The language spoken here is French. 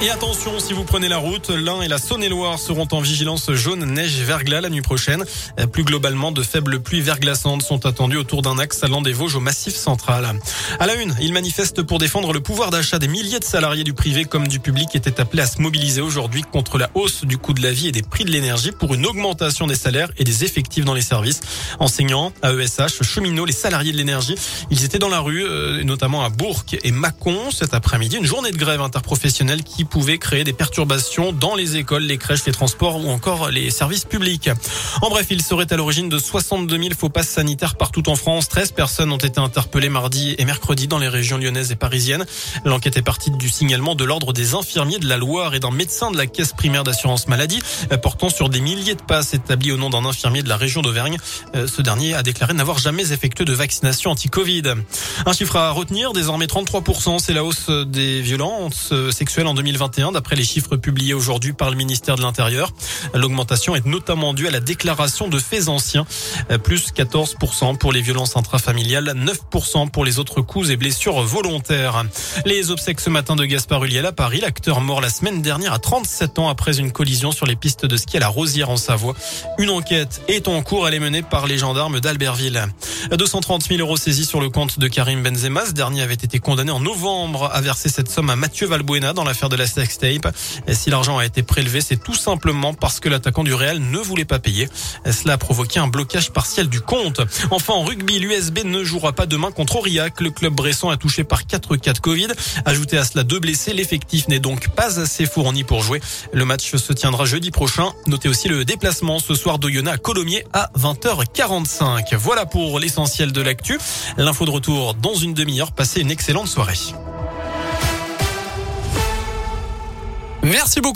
Et attention, si vous prenez la route, l'Ain et la Saône-et-Loire seront en vigilance jaune, neige verglas la nuit prochaine. Plus globalement, de faibles pluies verglaçantes sont attendues autour d'un axe allant des Vosges au Massif central. À la une, ils manifestent pour défendre le pouvoir d'achat des milliers de salariés du privé comme du public étaient appelés à se mobiliser aujourd'hui contre la hausse du coût de la vie et des prix de l'énergie pour une augmentation des salaires et des effectifs dans les services. Enseignants, AESH, cheminots, les salariés de l'énergie, ils étaient dans la rue, euh, notamment à Bourg et Mâcon cet après-midi. Une journée de grève interprofessionnelle qui pouvait créer des perturbations dans les écoles, les crèches, les transports ou encore les services publics. En bref, il serait à l'origine de 62 000 faux passes sanitaires partout en France. 13 personnes ont été interpellées mardi et mercredi dans les régions lyonnaises et parisiennes. L'enquête est partie du signalement de l'ordre des infirmiers de la Loire et d'un médecin de la caisse primaire d'assurance maladie portant sur des milliers de passes établis au nom d'un infirmier de la région d'Auvergne. Euh, ce dernier a déclaré n'avoir jamais effectué de vaccination anti-Covid. Un chiffre à retenir, désormais 33%, c'est la hausse des violences sexuelles en 2020 d'après les chiffres publiés aujourd'hui par le ministère de l'Intérieur. L'augmentation est notamment due à la déclaration de faits anciens, euh, plus 14% pour les violences intrafamiliales, 9% pour les autres coups et blessures volontaires. Les obsèques ce matin de Gaspard Ulliel à Paris, l'acteur mort la semaine dernière à 37 ans après une collision sur les pistes de ski à la Rosière en Savoie. Une enquête est en cours, elle est menée par les gendarmes d'Albertville. 230 000 euros saisis sur le compte de Karim Benzema. Ce dernier avait été condamné en novembre à verser cette somme à Mathieu Valbuena dans l'affaire de la sextape. Si l'argent a été prélevé, c'est tout simplement parce que l'attaquant du Real ne voulait pas payer. Cela a provoqué un blocage partiel du compte. Enfin, en rugby, l'USB ne jouera pas demain contre Aurillac. Le club bresson a touché par 4 cas de Covid. Ajouté à cela deux blessés, l'effectif n'est donc pas assez fourni pour jouer. Le match se tiendra jeudi prochain. Notez aussi le déplacement ce soir d'Oyonnax à Colomiers à 20h45. Voilà pour de l'actu. L'info de retour dans une demi-heure. Passez une excellente soirée. Merci beaucoup.